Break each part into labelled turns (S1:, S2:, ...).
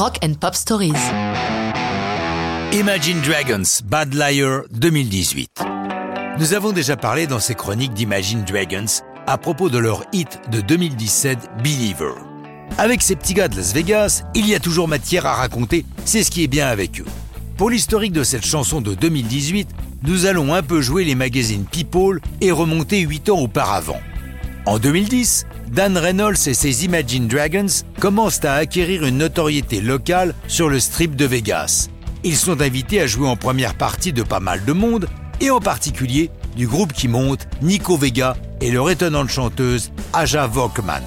S1: Rock and Pop Stories.
S2: Imagine Dragons, Bad Liar 2018. Nous avons déjà parlé dans ces chroniques d'Imagine Dragons à propos de leur hit de 2017, Believer. Avec ces petits gars de Las Vegas, il y a toujours matière à raconter, c'est ce qui est bien avec eux. Pour l'historique de cette chanson de 2018, nous allons un peu jouer les magazines People et remonter 8 ans auparavant. En 2010, Dan Reynolds et ses Imagine Dragons commencent à acquérir une notoriété locale sur le strip de Vegas. Ils sont invités à jouer en première partie de pas mal de monde, et en particulier du groupe qui monte, Nico Vega et leur étonnante chanteuse Aja Volkman.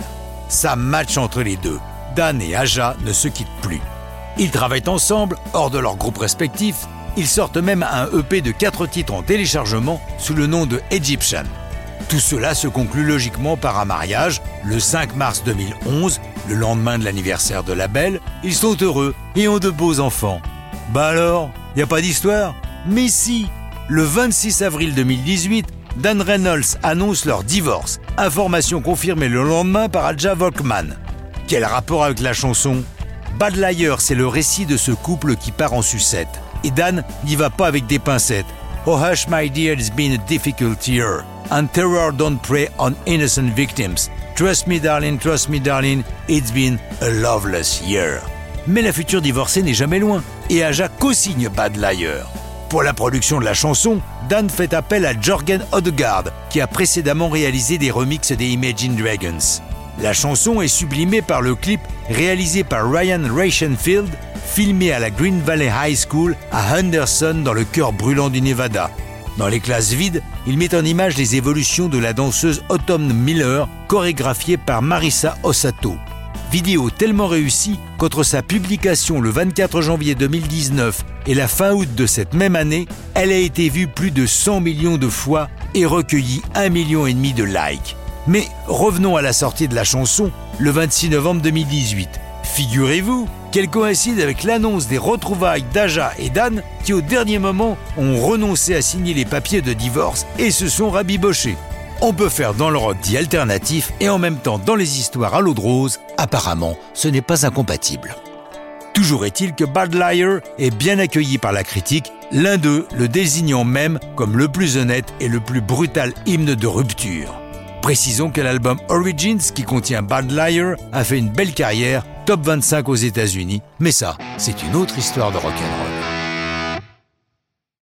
S2: Ça match entre les deux. Dan et Aja ne se quittent plus. Ils travaillent ensemble, hors de leurs groupes respectifs. Ils sortent même un EP de 4 titres en téléchargement sous le nom de Egyptian. Tout cela se conclut logiquement par un mariage le 5 mars 2011, le lendemain de l'anniversaire de la belle. Ils sont heureux et ont de beaux enfants. Bah alors, y a pas d'histoire? Mais si Le 26 avril 2018, Dan Reynolds annonce leur divorce, information confirmée le lendemain par Adja Volkman. Quel rapport avec la chanson? Bad Liar, c'est le récit de ce couple qui part en sucette. Et Dan n'y va pas avec des pincettes. Oh hush my dear, it's been a difficult year. And terror don't prey on innocent victims. Trust me darling, trust me darling, it's been a loveless year. Mais la future divorcée n'est jamais loin, et Aja co-signe Bad Liar. Pour la production de la chanson, Dan fait appel à Jorgen Odegaard, qui a précédemment réalisé des remixes des Imagine Dragons. La chanson est sublimée par le clip réalisé par Ryan Reichenfield, filmé à la Green Valley High School à Henderson dans le cœur brûlant du Nevada. Dans les classes vides, il met en image les évolutions de la danseuse Autumn Miller, chorégraphiée par Marissa Osato. Vidéo tellement réussie qu'entre sa publication le 24 janvier 2019 et la fin août de cette même année, elle a été vue plus de 100 millions de fois et recueilli 1,5 million de likes. Mais revenons à la sortie de la chanson le 26 novembre 2018. Figurez-vous qu'elle coïncide avec l'annonce des retrouvailles d'Aja et d'Anne qui au dernier moment ont renoncé à signer les papiers de divorce et se sont rabibochés. On peut faire dans le rock dit alternatif et en même temps dans les histoires à l'eau de rose, apparemment ce n'est pas incompatible. Toujours est-il que Bad Liar est bien accueilli par la critique, l'un d'eux le désignant même comme le plus honnête et le plus brutal hymne de rupture. Précisons que l'album Origins, qui contient Bad Liar, a fait une belle carrière, top 25 aux États-Unis, mais ça, c'est une autre histoire de rock'n'roll.